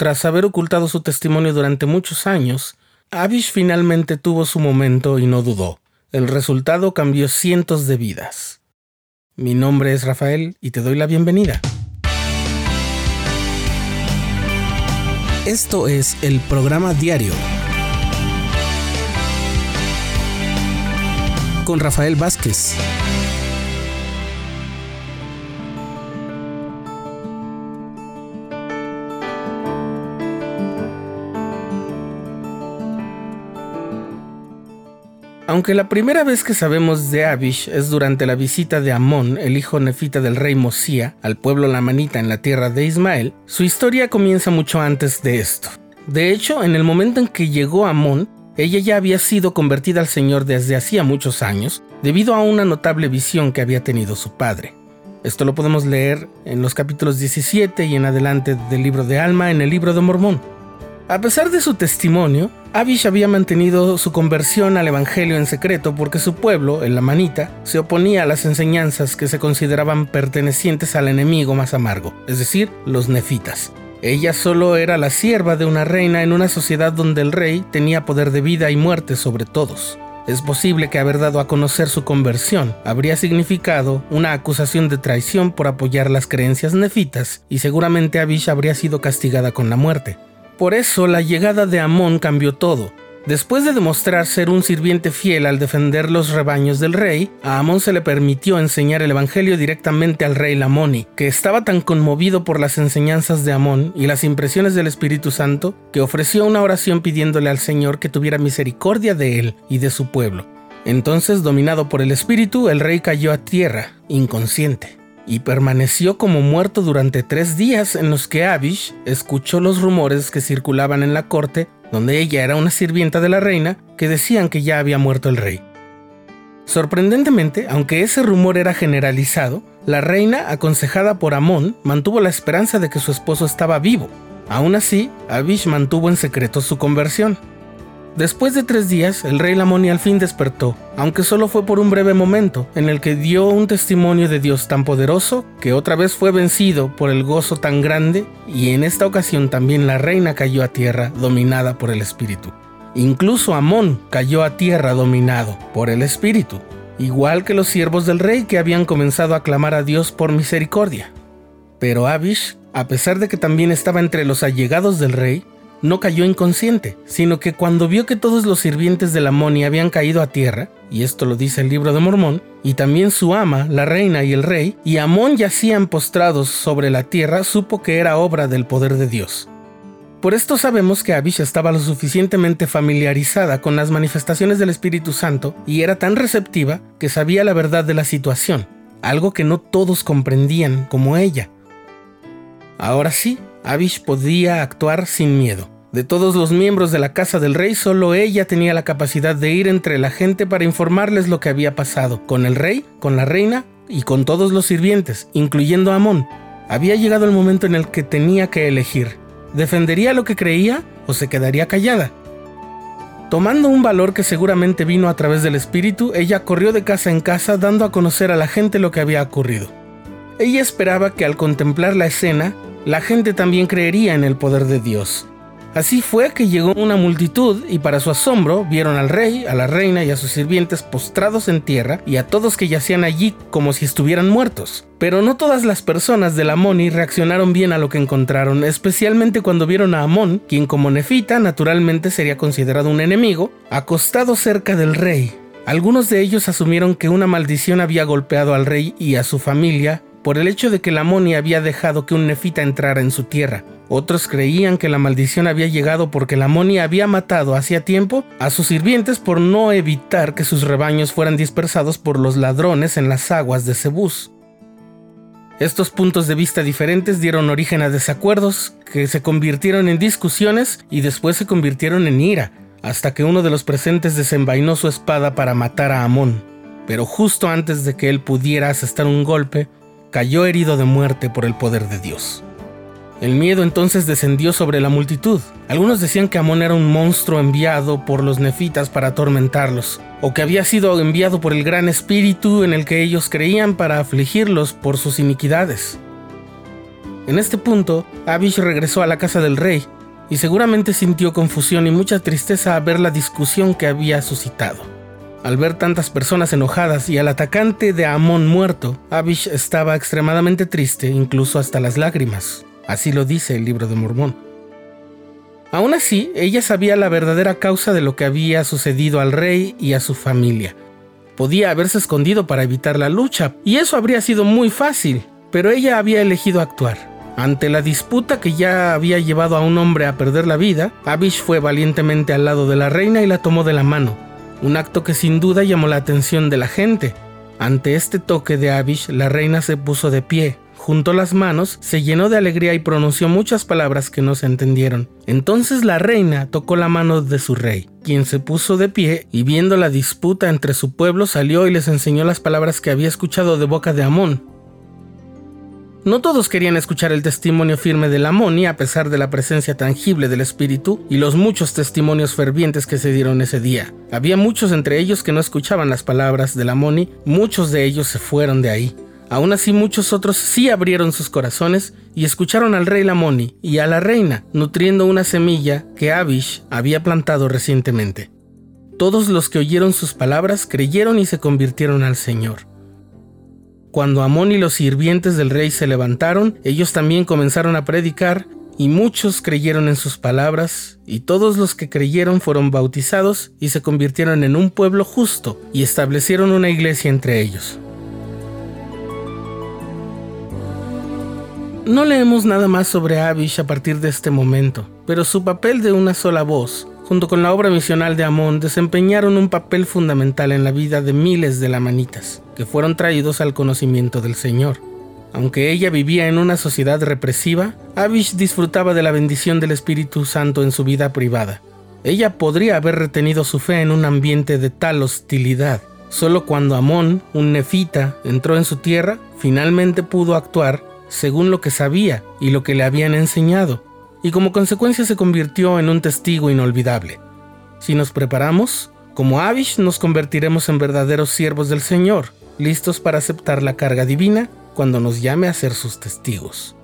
tras haber ocultado su testimonio durante muchos años, Abish finalmente tuvo su momento y no dudó. El resultado cambió cientos de vidas. Mi nombre es Rafael y te doy la bienvenida. Esto es el programa diario con Rafael Vázquez. Aunque la primera vez que sabemos de Abish es durante la visita de Amón, el hijo nefita del rey Mosía, al pueblo Lamanita en la tierra de Ismael, su historia comienza mucho antes de esto. De hecho, en el momento en que llegó Amón, ella ya había sido convertida al Señor desde hacía muchos años, debido a una notable visión que había tenido su padre. Esto lo podemos leer en los capítulos 17 y en adelante del libro de Alma en el libro de Mormón. A pesar de su testimonio, Abish había mantenido su conversión al Evangelio en secreto porque su pueblo, el Lamanita, se oponía a las enseñanzas que se consideraban pertenecientes al enemigo más amargo, es decir, los nefitas. Ella solo era la sierva de una reina en una sociedad donde el rey tenía poder de vida y muerte sobre todos. Es posible que haber dado a conocer su conversión habría significado una acusación de traición por apoyar las creencias nefitas y seguramente Abish habría sido castigada con la muerte. Por eso la llegada de Amón cambió todo. Después de demostrar ser un sirviente fiel al defender los rebaños del rey, a Amón se le permitió enseñar el Evangelio directamente al rey Lamoni, que estaba tan conmovido por las enseñanzas de Amón y las impresiones del Espíritu Santo, que ofreció una oración pidiéndole al Señor que tuviera misericordia de él y de su pueblo. Entonces, dominado por el Espíritu, el rey cayó a tierra, inconsciente y permaneció como muerto durante tres días en los que Abish escuchó los rumores que circulaban en la corte, donde ella era una sirvienta de la reina, que decían que ya había muerto el rey. Sorprendentemente, aunque ese rumor era generalizado, la reina, aconsejada por Amón, mantuvo la esperanza de que su esposo estaba vivo. Aún así, Abish mantuvo en secreto su conversión. Después de tres días, el rey Lamoni al fin despertó, aunque solo fue por un breve momento, en el que dio un testimonio de Dios tan poderoso que otra vez fue vencido por el gozo tan grande, y en esta ocasión también la reina cayó a tierra dominada por el Espíritu. Incluso Amón cayó a tierra dominado por el Espíritu, igual que los siervos del rey que habían comenzado a clamar a Dios por misericordia. Pero Abish, a pesar de que también estaba entre los allegados del rey, no cayó inconsciente, sino que cuando vio que todos los sirvientes de la habían caído a tierra, y esto lo dice el libro de Mormón, y también su ama, la reina y el rey, y Amón yacían postrados sobre la tierra, supo que era obra del poder de Dios. Por esto sabemos que Abish estaba lo suficientemente familiarizada con las manifestaciones del Espíritu Santo y era tan receptiva que sabía la verdad de la situación, algo que no todos comprendían como ella. Ahora sí, Abish podía actuar sin miedo. De todos los miembros de la casa del rey, solo ella tenía la capacidad de ir entre la gente para informarles lo que había pasado, con el rey, con la reina y con todos los sirvientes, incluyendo a Amón. Había llegado el momento en el que tenía que elegir. ¿Defendería lo que creía o se quedaría callada? Tomando un valor que seguramente vino a través del espíritu, ella corrió de casa en casa dando a conocer a la gente lo que había ocurrido. Ella esperaba que al contemplar la escena, la gente también creería en el poder de Dios. Así fue que llegó una multitud y para su asombro vieron al rey, a la reina y a sus sirvientes postrados en tierra y a todos que yacían allí como si estuvieran muertos. Pero no todas las personas de Amoni reaccionaron bien a lo que encontraron, especialmente cuando vieron a Amón, quien como nefita naturalmente sería considerado un enemigo, acostado cerca del rey. Algunos de ellos asumieron que una maldición había golpeado al rey y a su familia por el hecho de que la Moni había dejado que un nefita entrara en su tierra. Otros creían que la maldición había llegado porque la Moni había matado hacía tiempo a sus sirvientes por no evitar que sus rebaños fueran dispersados por los ladrones en las aguas de Cebús. Estos puntos de vista diferentes dieron origen a desacuerdos que se convirtieron en discusiones y después se convirtieron en ira, hasta que uno de los presentes desenvainó su espada para matar a Amón. Pero justo antes de que él pudiera asestar un golpe, cayó herido de muerte por el poder de Dios. El miedo entonces descendió sobre la multitud. Algunos decían que Amón era un monstruo enviado por los nefitas para atormentarlos, o que había sido enviado por el gran espíritu en el que ellos creían para afligirlos por sus iniquidades. En este punto, Abish regresó a la casa del rey y seguramente sintió confusión y mucha tristeza al ver la discusión que había suscitado. Al ver tantas personas enojadas y al atacante de Amón muerto, Abish estaba extremadamente triste, incluso hasta las lágrimas. Así lo dice el libro de Mormón. Aún así, ella sabía la verdadera causa de lo que había sucedido al rey y a su familia. Podía haberse escondido para evitar la lucha, y eso habría sido muy fácil, pero ella había elegido actuar. Ante la disputa que ya había llevado a un hombre a perder la vida, Abish fue valientemente al lado de la reina y la tomó de la mano, un acto que sin duda llamó la atención de la gente. Ante este toque de Abish, la reina se puso de pie, juntó las manos, se llenó de alegría y pronunció muchas palabras que no se entendieron. Entonces la reina tocó la mano de su rey, quien se puso de pie y viendo la disputa entre su pueblo salió y les enseñó las palabras que había escuchado de boca de Amón. No todos querían escuchar el testimonio firme de la Moni a pesar de la presencia tangible del Espíritu y los muchos testimonios fervientes que se dieron ese día. Había muchos entre ellos que no escuchaban las palabras de la Moni, muchos de ellos se fueron de ahí. Aún así muchos otros sí abrieron sus corazones y escucharon al rey Lamoni y a la reina, nutriendo una semilla que Abish había plantado recientemente. Todos los que oyeron sus palabras creyeron y se convirtieron al Señor. Cuando Amón y los sirvientes del rey se levantaron, ellos también comenzaron a predicar, y muchos creyeron en sus palabras, y todos los que creyeron fueron bautizados y se convirtieron en un pueblo justo, y establecieron una iglesia entre ellos. No leemos nada más sobre Abish a partir de este momento, pero su papel de una sola voz junto con la obra misional de Amón, desempeñaron un papel fundamental en la vida de miles de lamanitas, que fueron traídos al conocimiento del Señor. Aunque ella vivía en una sociedad represiva, Abish disfrutaba de la bendición del Espíritu Santo en su vida privada. Ella podría haber retenido su fe en un ambiente de tal hostilidad. Solo cuando Amón, un nefita, entró en su tierra, finalmente pudo actuar según lo que sabía y lo que le habían enseñado, y como consecuencia se convirtió en un testigo inolvidable. Si nos preparamos, como Abish nos convertiremos en verdaderos siervos del Señor, listos para aceptar la carga divina cuando nos llame a ser sus testigos.